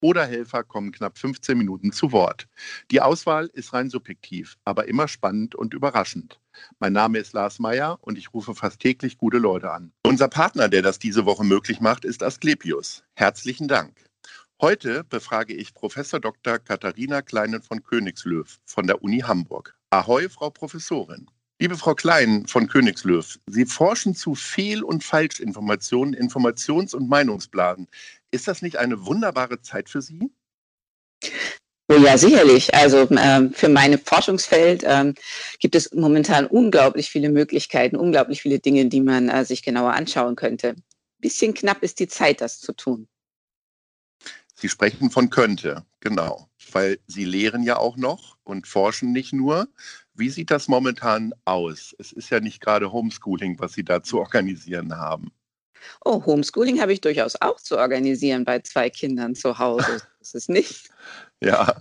oder Helfer kommen knapp 15 Minuten zu Wort. Die Auswahl ist rein subjektiv, aber immer spannend und überraschend. Mein Name ist Lars Meyer und ich rufe fast täglich gute Leute an. Unser Partner, der das diese Woche möglich macht, ist Asklepios. Herzlichen Dank. Heute befrage ich Professor Dr. Katharina Kleinen von Königslöw von der Uni Hamburg. Ahoi, Frau Professorin. Liebe Frau Klein von Königslöw, Sie forschen zu Fehl- und Falschinformationen, Informations- und Meinungsblasen. Ist das nicht eine wunderbare Zeit für Sie? Oh ja, sicherlich. Also ähm, für mein Forschungsfeld ähm, gibt es momentan unglaublich viele Möglichkeiten, unglaublich viele Dinge, die man äh, sich genauer anschauen könnte. Bisschen knapp ist die Zeit, das zu tun. Sie sprechen von könnte, genau, weil Sie lehren ja auch noch und forschen nicht nur. Wie sieht das momentan aus? Es ist ja nicht gerade Homeschooling, was Sie da zu organisieren haben. Oh, Homeschooling habe ich durchaus auch zu organisieren bei zwei Kindern zu Hause. Das ist nicht. ja.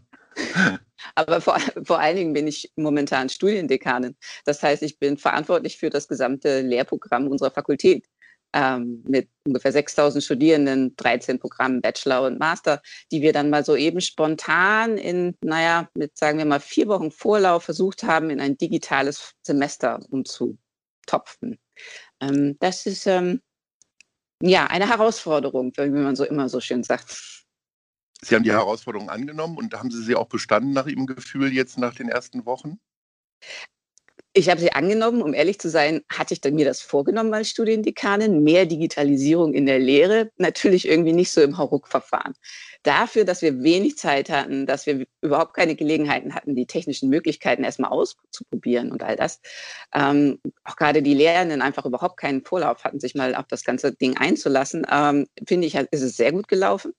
Aber vor, vor allen Dingen bin ich momentan Studiendekanin. Das heißt, ich bin verantwortlich für das gesamte Lehrprogramm unserer Fakultät ähm, mit ungefähr 6000 Studierenden, 13 Programmen Bachelor und Master, die wir dann mal so eben spontan in, naja, mit sagen wir mal vier Wochen Vorlauf versucht haben, in ein digitales Semester umzutopfen. Ähm, das ist ähm, ja eine Herausforderung, wie man so immer so schön sagt. Sie haben die Herausforderung angenommen und haben Sie sie auch bestanden nach Ihrem Gefühl jetzt nach den ersten Wochen? Ich habe sie angenommen, um ehrlich zu sein, hatte ich mir das vorgenommen als Studiendekanin, mehr Digitalisierung in der Lehre, natürlich irgendwie nicht so im Hauruck-Verfahren. Dafür, dass wir wenig Zeit hatten, dass wir überhaupt keine Gelegenheiten hatten, die technischen Möglichkeiten erstmal auszuprobieren und all das. Ähm, auch gerade die Lehrenden einfach überhaupt keinen Vorlauf hatten, sich mal auf das ganze Ding einzulassen, ähm, finde ich, ist es sehr gut gelaufen.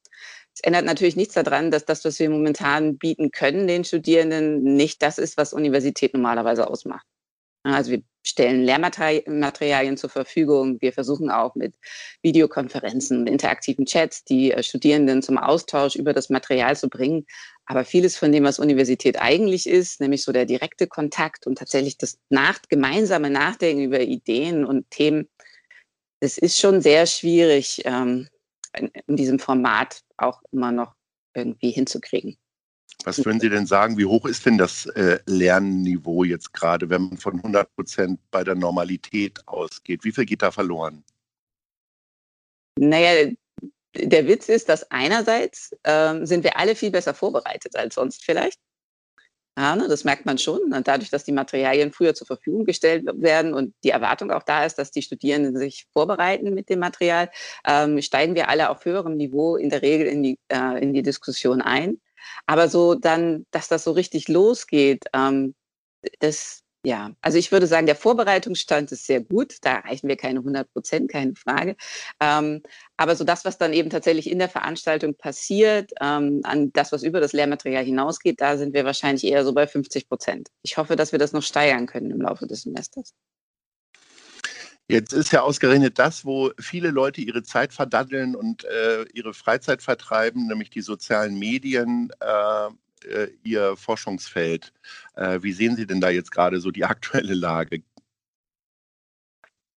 Es ändert natürlich nichts daran, dass das, was wir momentan bieten können, den Studierenden, nicht das ist, was Universität normalerweise ausmacht. Also wir stellen Lehrmaterialien zur Verfügung. Wir versuchen auch mit Videokonferenzen, interaktiven Chats die äh, Studierenden zum Austausch über das Material zu bringen. Aber vieles von dem, was Universität eigentlich ist, nämlich so der direkte Kontakt und tatsächlich das nach, gemeinsame Nachdenken über Ideen und Themen, das ist schon sehr schwierig ähm, in diesem Format auch immer noch irgendwie hinzukriegen. Was würden Sie denn sagen, wie hoch ist denn das äh, Lernniveau jetzt gerade, wenn man von 100 Prozent bei der Normalität ausgeht? Wie viel geht da verloren? Naja, der Witz ist, dass einerseits ähm, sind wir alle viel besser vorbereitet als sonst vielleicht. Ja, ne, das merkt man schon. Und dadurch, dass die Materialien früher zur Verfügung gestellt werden und die Erwartung auch da ist, dass die Studierenden sich vorbereiten mit dem Material, ähm, steigen wir alle auf höherem Niveau in der Regel in die, äh, in die Diskussion ein. Aber so dann, dass das so richtig losgeht, ähm, das, ja, also ich würde sagen, der Vorbereitungsstand ist sehr gut. Da erreichen wir keine 100 Prozent, keine Frage. Ähm, aber so das, was dann eben tatsächlich in der Veranstaltung passiert, ähm, an das, was über das Lehrmaterial hinausgeht, da sind wir wahrscheinlich eher so bei 50 Prozent. Ich hoffe, dass wir das noch steigern können im Laufe des Semesters. Jetzt ist ja ausgerechnet das, wo viele Leute ihre Zeit verdaddeln und äh, ihre Freizeit vertreiben, nämlich die sozialen Medien, äh, äh, ihr Forschungsfeld. Äh, wie sehen Sie denn da jetzt gerade so die aktuelle Lage?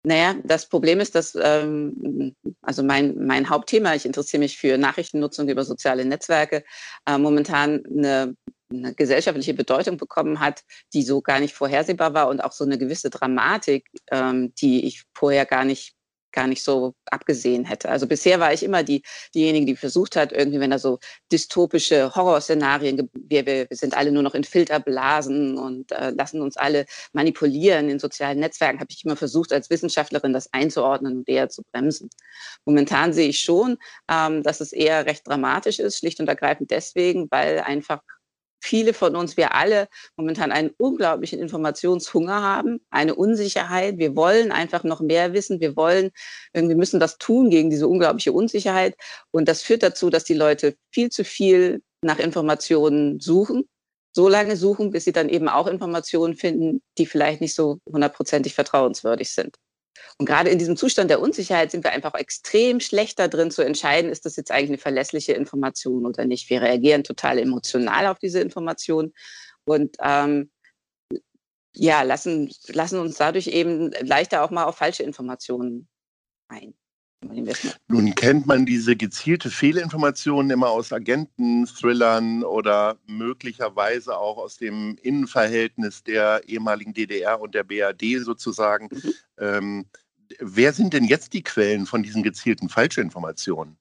Naja, das Problem ist, dass, ähm, also mein, mein Hauptthema, ich interessiere mich für Nachrichtennutzung über soziale Netzwerke, äh, momentan eine eine gesellschaftliche Bedeutung bekommen hat, die so gar nicht vorhersehbar war und auch so eine gewisse Dramatik, ähm, die ich vorher gar nicht gar nicht so abgesehen hätte. Also bisher war ich immer die, diejenige, die versucht hat, irgendwie, wenn da so dystopische Horrorszenarien, wir, wir sind alle nur noch in Filterblasen und äh, lassen uns alle manipulieren in sozialen Netzwerken, habe ich immer versucht, als Wissenschaftlerin das einzuordnen und eher zu bremsen. Momentan sehe ich schon, ähm, dass es eher recht dramatisch ist, schlicht und ergreifend deswegen, weil einfach viele von uns, wir alle momentan einen unglaublichen Informationshunger haben, eine Unsicherheit. Wir wollen einfach noch mehr wissen. Wir wollen, wir müssen das tun gegen diese unglaubliche Unsicherheit. Und das führt dazu, dass die Leute viel zu viel nach Informationen suchen so lange suchen, bis sie dann eben auch Informationen finden, die vielleicht nicht so hundertprozentig vertrauenswürdig sind. Und gerade in diesem Zustand der Unsicherheit sind wir einfach extrem schlechter drin zu entscheiden, ist das jetzt eigentlich eine verlässliche Information oder nicht. Wir reagieren total emotional auf diese Information und ähm, ja, lassen, lassen uns dadurch eben leichter auch mal auf falsche Informationen ein. Nun kennt man diese gezielte Fehlinformation immer aus Agenten, Thrillern oder möglicherweise auch aus dem Innenverhältnis der ehemaligen DDR und der BRD sozusagen. Mhm. Ähm, wer sind denn jetzt die Quellen von diesen gezielten Falschinformationen?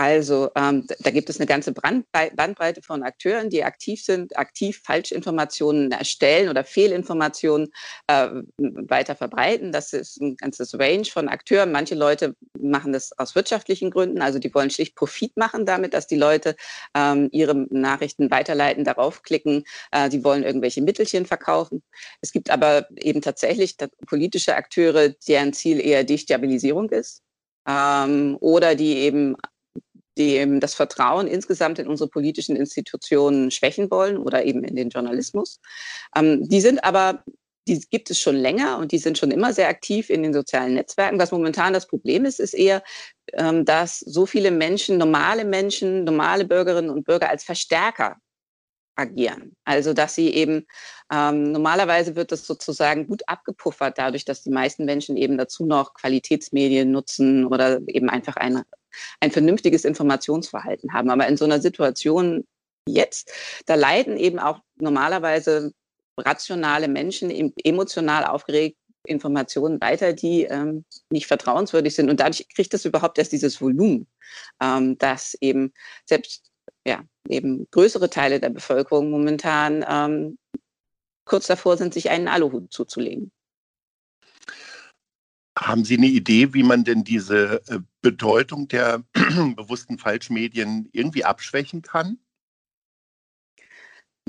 Also ähm, da gibt es eine ganze Bandbreite von Akteuren, die aktiv sind, aktiv Falschinformationen erstellen oder Fehlinformationen äh, weiter verbreiten. Das ist ein ganzes Range von Akteuren. Manche Leute machen das aus wirtschaftlichen Gründen, also die wollen schlicht Profit machen damit, dass die Leute ähm, ihre Nachrichten weiterleiten, darauf klicken. Äh, die wollen irgendwelche Mittelchen verkaufen. Es gibt aber eben tatsächlich politische Akteure, deren Ziel eher Destabilisierung ist. Ähm, oder die eben die das Vertrauen insgesamt in unsere politischen Institutionen schwächen wollen oder eben in den Journalismus. Ähm, die sind aber die gibt es schon länger und die sind schon immer sehr aktiv in den sozialen Netzwerken. Was momentan das Problem ist, ist eher, ähm, dass so viele Menschen, normale Menschen, normale Bürgerinnen und Bürger als Verstärker agieren. Also dass sie eben ähm, normalerweise wird das sozusagen gut abgepuffert dadurch, dass die meisten Menschen eben dazu noch Qualitätsmedien nutzen oder eben einfach ein, ein vernünftiges Informationsverhalten haben. Aber in so einer Situation jetzt, da leiden eben auch normalerweise rationale Menschen emotional aufgeregt Informationen weiter, die ähm, nicht vertrauenswürdig sind. Und dadurch kriegt das überhaupt erst dieses Volumen, ähm, dass eben selbst ja, eben größere Teile der Bevölkerung momentan ähm, kurz davor sind, sich einen Aluhut zuzulegen. Haben Sie eine Idee, wie man denn diese äh, Bedeutung der bewussten Falschmedien irgendwie abschwächen kann?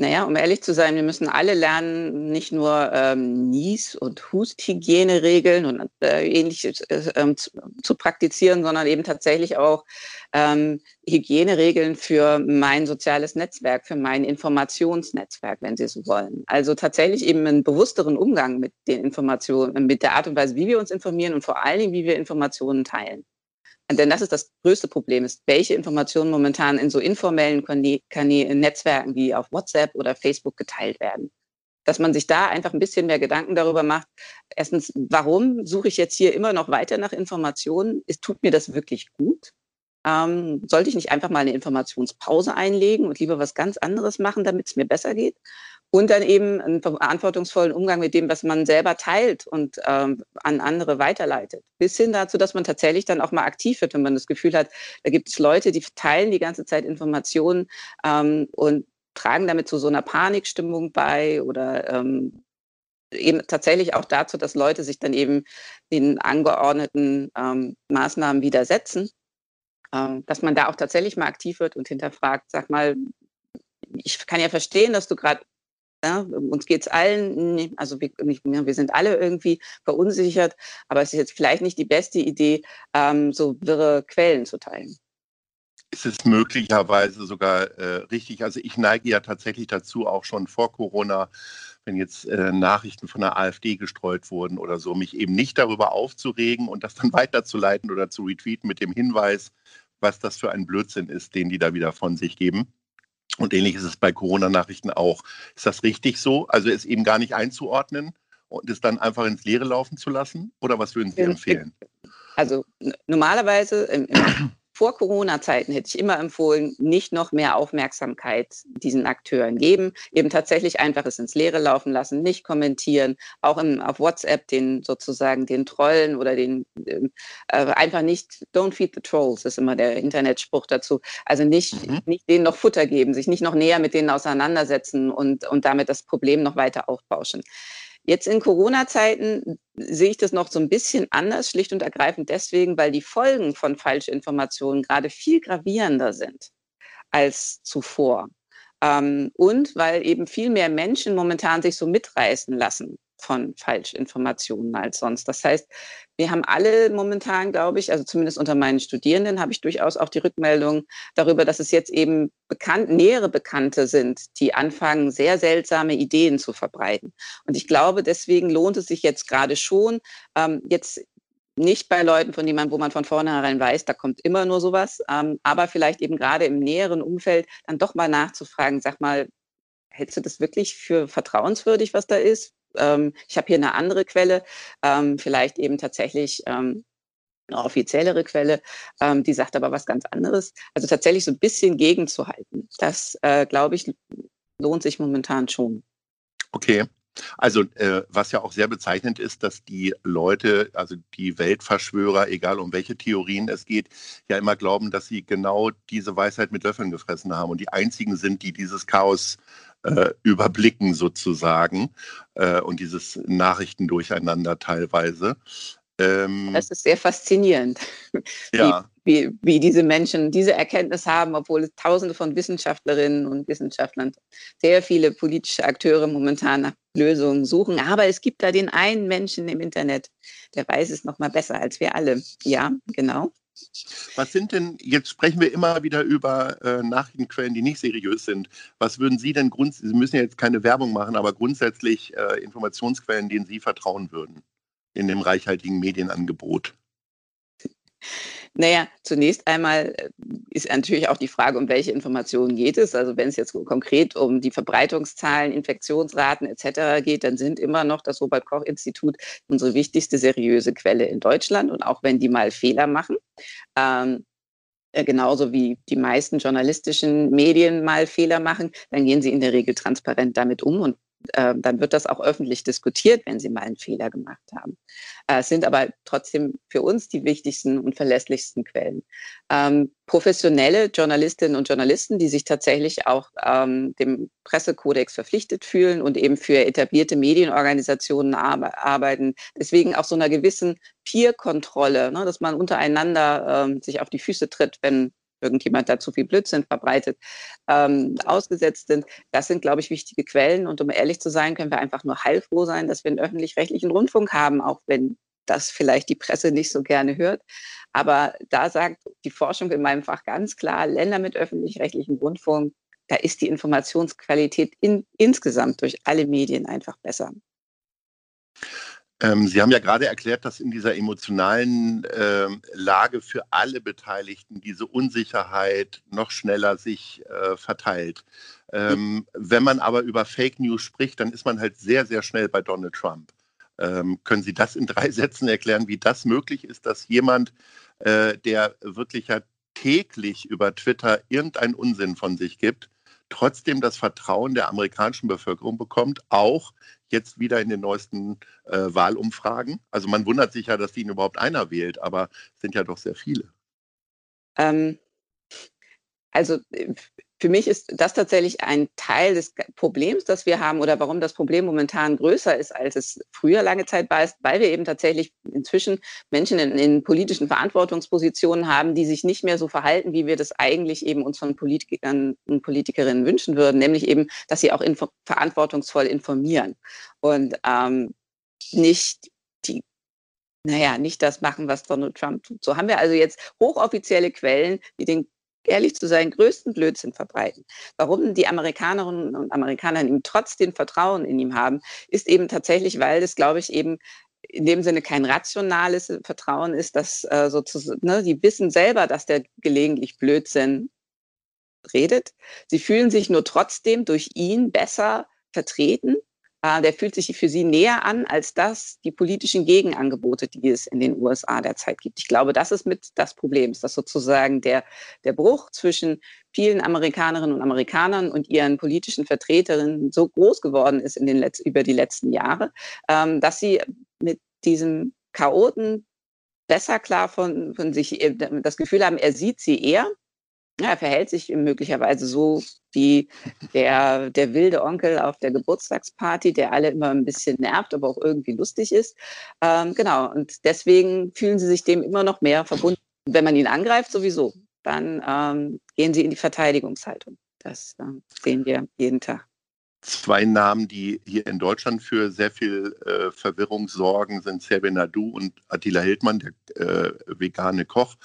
Naja, um ehrlich zu sein, wir müssen alle lernen, nicht nur ähm, Nies- und Husthygieneregeln und äh, ähnliches äh, ähm, zu, zu, praktizieren, sondern eben tatsächlich auch ähm, Hygieneregeln für mein soziales Netzwerk, für mein Informationsnetzwerk, wenn Sie so wollen. Also tatsächlich eben einen bewussteren Umgang mit den Informationen, mit der Art und Weise, wie wir uns informieren und vor allen Dingen, wie wir Informationen teilen. Denn das ist das größte Problem, ist, welche Informationen momentan in so informellen Netzwerken wie auf WhatsApp oder Facebook geteilt werden. Dass man sich da einfach ein bisschen mehr Gedanken darüber macht. Erstens, warum suche ich jetzt hier immer noch weiter nach Informationen? Ist, tut mir das wirklich gut? Ähm, sollte ich nicht einfach mal eine Informationspause einlegen und lieber was ganz anderes machen, damit es mir besser geht? Und dann eben einen verantwortungsvollen Umgang mit dem, was man selber teilt und ähm, an andere weiterleitet. Bis hin dazu, dass man tatsächlich dann auch mal aktiv wird, wenn man das Gefühl hat, da gibt es Leute, die teilen die ganze Zeit Informationen ähm, und tragen damit zu so einer Panikstimmung bei oder ähm, eben tatsächlich auch dazu, dass Leute sich dann eben den angeordneten ähm, Maßnahmen widersetzen, ähm, dass man da auch tatsächlich mal aktiv wird und hinterfragt, sag mal, ich kann ja verstehen, dass du gerade ja, uns geht es allen, also wir, wir, sind alle irgendwie verunsichert, aber es ist jetzt vielleicht nicht die beste Idee, ähm, so wirre Quellen zu teilen. Ist es möglicherweise sogar äh, richtig? Also ich neige ja tatsächlich dazu, auch schon vor Corona, wenn jetzt äh, Nachrichten von der AfD gestreut wurden oder so, mich eben nicht darüber aufzuregen und das dann weiterzuleiten oder zu retweeten mit dem Hinweis, was das für ein Blödsinn ist, den die da wieder von sich geben. Und ähnlich ist es bei Corona-Nachrichten auch. Ist das richtig so? Also es eben gar nicht einzuordnen und es dann einfach ins Leere laufen zu lassen? Oder was würden Sie empfehlen? Also normalerweise im, im vor Corona-Zeiten hätte ich immer empfohlen, nicht noch mehr Aufmerksamkeit diesen Akteuren geben, eben tatsächlich einfach es ins Leere laufen lassen, nicht kommentieren, auch im, auf WhatsApp den sozusagen den Trollen oder den äh, einfach nicht, don't feed the trolls, ist immer der Internetspruch dazu. Also nicht, mhm. nicht denen noch Futter geben, sich nicht noch näher mit denen auseinandersetzen und, und damit das Problem noch weiter aufbauschen. Jetzt in Corona-Zeiten sehe ich das noch so ein bisschen anders, schlicht und ergreifend deswegen, weil die Folgen von Falschinformationen gerade viel gravierender sind. als zuvor. Ähm, und weil eben viel mehr Menschen momentan sich so mitreißen lassen von Falschinformationen als sonst. Das heißt, wir haben alle momentan, glaube ich, also zumindest unter meinen Studierenden habe ich durchaus auch die Rückmeldung darüber, dass es jetzt eben bekannt, nähere Bekannte sind, die anfangen, sehr seltsame Ideen zu verbreiten. Und ich glaube, deswegen lohnt es sich jetzt gerade schon, ähm, jetzt nicht bei Leuten, von denen wo man von vornherein weiß, da kommt immer nur sowas, ähm, aber vielleicht eben gerade im näheren Umfeld dann doch mal nachzufragen, sag mal, hältst du das wirklich für vertrauenswürdig, was da ist? Ähm, ich habe hier eine andere Quelle, ähm, vielleicht eben tatsächlich ähm, eine offiziellere Quelle, ähm, die sagt aber was ganz anderes. Also tatsächlich so ein bisschen gegenzuhalten, das, äh, glaube ich, lohnt sich momentan schon. Okay. Also äh, was ja auch sehr bezeichnend ist, dass die Leute, also die Weltverschwörer, egal um welche Theorien es geht, ja immer glauben, dass sie genau diese Weisheit mit Löffeln gefressen haben und die einzigen sind, die dieses Chaos äh, überblicken sozusagen äh, und dieses Nachrichtendurcheinander teilweise. Ähm, das ist sehr faszinierend, ja. wie, wie, wie, diese Menschen diese Erkenntnis haben, obwohl tausende von Wissenschaftlerinnen und Wissenschaftlern, sehr viele politische Akteure momentan nach Lösungen suchen. Aber es gibt da den einen Menschen im Internet, der weiß es noch mal besser als wir alle. Ja, genau. Was sind denn, jetzt sprechen wir immer wieder über äh, Nachrichtenquellen, die nicht seriös sind. Was würden Sie denn grundsätzlich, Sie müssen ja jetzt keine Werbung machen, aber grundsätzlich äh, Informationsquellen, denen Sie vertrauen würden? in dem reichhaltigen Medienangebot? Naja, zunächst einmal äh, ist natürlich auch die Frage, um welche Informationen geht es. Also wenn es jetzt konkret um die Verbreitungszahlen, Infektionsraten etc. geht, dann sind immer noch das Robert Koch Institut unsere wichtigste seriöse Quelle in Deutschland. Und auch wenn die mal Fehler machen, ähm, äh, genauso wie die meisten journalistischen Medien mal Fehler machen, dann gehen sie in der Regel transparent damit um und äh, dann wird das auch öffentlich diskutiert, wenn sie mal einen Fehler gemacht haben. Äh, es sind aber trotzdem für uns die wichtigsten und verlässlichsten Quellen. Ähm, professionelle Journalistinnen und Journalisten, die sich tatsächlich auch ähm, dem Pressekodex verpflichtet fühlen und eben für etablierte Medienorganisationen arbeiten. Deswegen auch so einer gewissen Peer-Kontrolle, ne, dass man untereinander ähm, sich auf die Füße tritt, wenn irgendjemand da zu viel Blödsinn verbreitet, ähm, ausgesetzt sind. Das sind, glaube ich, wichtige Quellen. Und um ehrlich zu sein, können wir einfach nur heilfroh sein, dass wir einen öffentlich-rechtlichen Rundfunk haben, auch wenn das vielleicht die Presse nicht so gerne hört. Aber da sagt die Forschung in meinem Fach ganz klar, Länder mit öffentlich-rechtlichem Rundfunk, da ist die Informationsqualität in, insgesamt durch alle Medien einfach besser. Ähm, Sie haben ja gerade erklärt, dass in dieser emotionalen äh, Lage für alle Beteiligten diese Unsicherheit noch schneller sich äh, verteilt. Ähm, wenn man aber über Fake News spricht, dann ist man halt sehr, sehr schnell bei Donald Trump. Ähm, können Sie das in drei Sätzen erklären, wie das möglich ist, dass jemand, äh, der wirklich ja täglich über Twitter irgendeinen Unsinn von sich gibt, trotzdem das Vertrauen der amerikanischen Bevölkerung bekommt, auch jetzt wieder in den neuesten äh, Wahlumfragen. Also man wundert sich ja, dass ihn überhaupt einer wählt, aber es sind ja doch sehr viele. Ähm, also äh, für mich ist das tatsächlich ein Teil des Problems, das wir haben oder warum das Problem momentan größer ist, als es früher lange Zeit war, ist, weil wir eben tatsächlich inzwischen Menschen in, in, politischen Verantwortungspositionen haben, die sich nicht mehr so verhalten, wie wir das eigentlich eben uns von Politikern und Politikerinnen wünschen würden, nämlich eben, dass sie auch info verantwortungsvoll informieren und ähm, nicht die naja, nicht das machen, was Donald Trump tut. So haben wir also jetzt hochoffizielle Quellen, die den ehrlich zu sein, größten Blödsinn verbreiten. Warum die Amerikanerinnen und Amerikaner ihm trotzdem Vertrauen in ihm haben, ist eben tatsächlich, weil das, glaube ich, eben in dem Sinne kein rationales Vertrauen ist, dass äh, sozusagen, ne, die wissen selber, dass der gelegentlich Blödsinn redet. Sie fühlen sich nur trotzdem durch ihn besser vertreten der fühlt sich für sie näher an als das, die politischen Gegenangebote, die es in den USA derzeit gibt. Ich glaube, das ist mit das Problem, dass sozusagen der, der Bruch zwischen vielen Amerikanerinnen und Amerikanern und ihren politischen Vertreterinnen so groß geworden ist in den Letz über die letzten Jahre, ähm, dass sie mit diesem Chaoten besser klar von, von sich äh, das Gefühl haben, er sieht sie eher ja, er verhält sich möglicherweise so wie der, der wilde Onkel auf der Geburtstagsparty, der alle immer ein bisschen nervt, aber auch irgendwie lustig ist. Ähm, genau, und deswegen fühlen sie sich dem immer noch mehr verbunden. Wenn man ihn angreift, sowieso. dann ähm, gehen sie in die Verteidigungshaltung. Das äh, sehen wir jeden Tag. Zwei Namen, die hier in Deutschland für sehr viel äh, Verwirrung sorgen, sind Servin Nadu und Attila Hildmann, der äh, vegane Koch.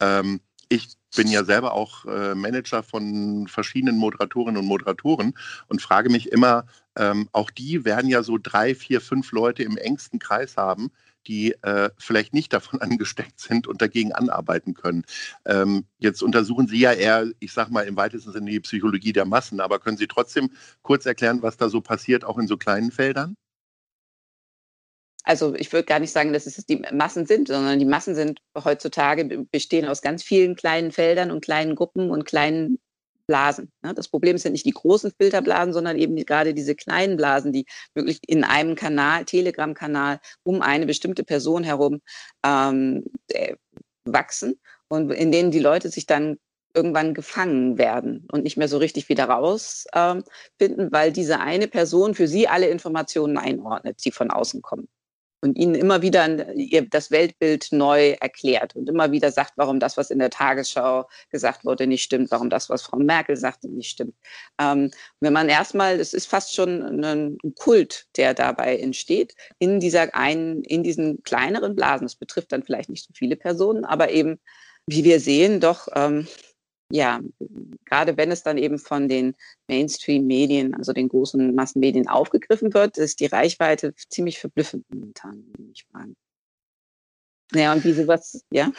Ähm, ich bin ja selber auch äh, Manager von verschiedenen Moderatorinnen und Moderatoren und frage mich immer, ähm, auch die werden ja so drei, vier, fünf Leute im engsten Kreis haben, die äh, vielleicht nicht davon angesteckt sind und dagegen anarbeiten können. Ähm, jetzt untersuchen Sie ja eher, ich sage mal im weitesten Sinne die Psychologie der Massen, aber können Sie trotzdem kurz erklären, was da so passiert, auch in so kleinen Feldern? Also ich würde gar nicht sagen, dass es die Massen sind, sondern die Massen sind heutzutage bestehen aus ganz vielen kleinen Feldern und kleinen Gruppen und kleinen Blasen. Ne? Das Problem sind nicht die großen Filterblasen, sondern eben gerade diese kleinen Blasen, die wirklich in einem Kanal, Telegram-Kanal, um eine bestimmte Person herum ähm, äh, wachsen und in denen die Leute sich dann irgendwann gefangen werden und nicht mehr so richtig wieder rausfinden, ähm, weil diese eine Person für sie alle Informationen einordnet, die von außen kommen und ihnen immer wieder das Weltbild neu erklärt und immer wieder sagt, warum das, was in der Tagesschau gesagt wurde, nicht stimmt, warum das, was Frau Merkel sagte, nicht stimmt. Ähm, wenn man erstmal, es ist fast schon ein Kult, der dabei entsteht, in dieser einen, in diesen kleineren Blasen. Das betrifft dann vielleicht nicht so viele Personen, aber eben, wie wir sehen, doch ähm, ja, gerade wenn es dann eben von den Mainstream-Medien, also den großen Massenmedien aufgegriffen wird, ist die Reichweite ziemlich verblüffend momentan, würde ich fragen. Naja, und wie sowas, ja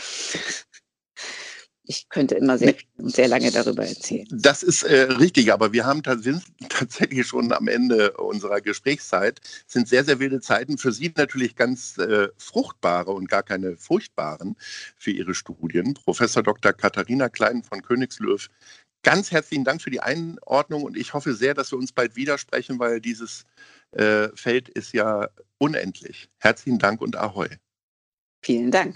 ich könnte immer sehr, sehr lange darüber erzählen. Das ist äh, richtig, aber wir haben tatsächlich schon am Ende unserer Gesprächszeit, sind sehr, sehr wilde Zeiten. Für Sie natürlich ganz äh, fruchtbare und gar keine furchtbaren für Ihre Studien. Professor Dr. Katharina Klein von Königslöw, ganz herzlichen Dank für die Einordnung und ich hoffe sehr, dass wir uns bald widersprechen, weil dieses äh, Feld ist ja unendlich. Herzlichen Dank und Ahoi. Vielen Dank.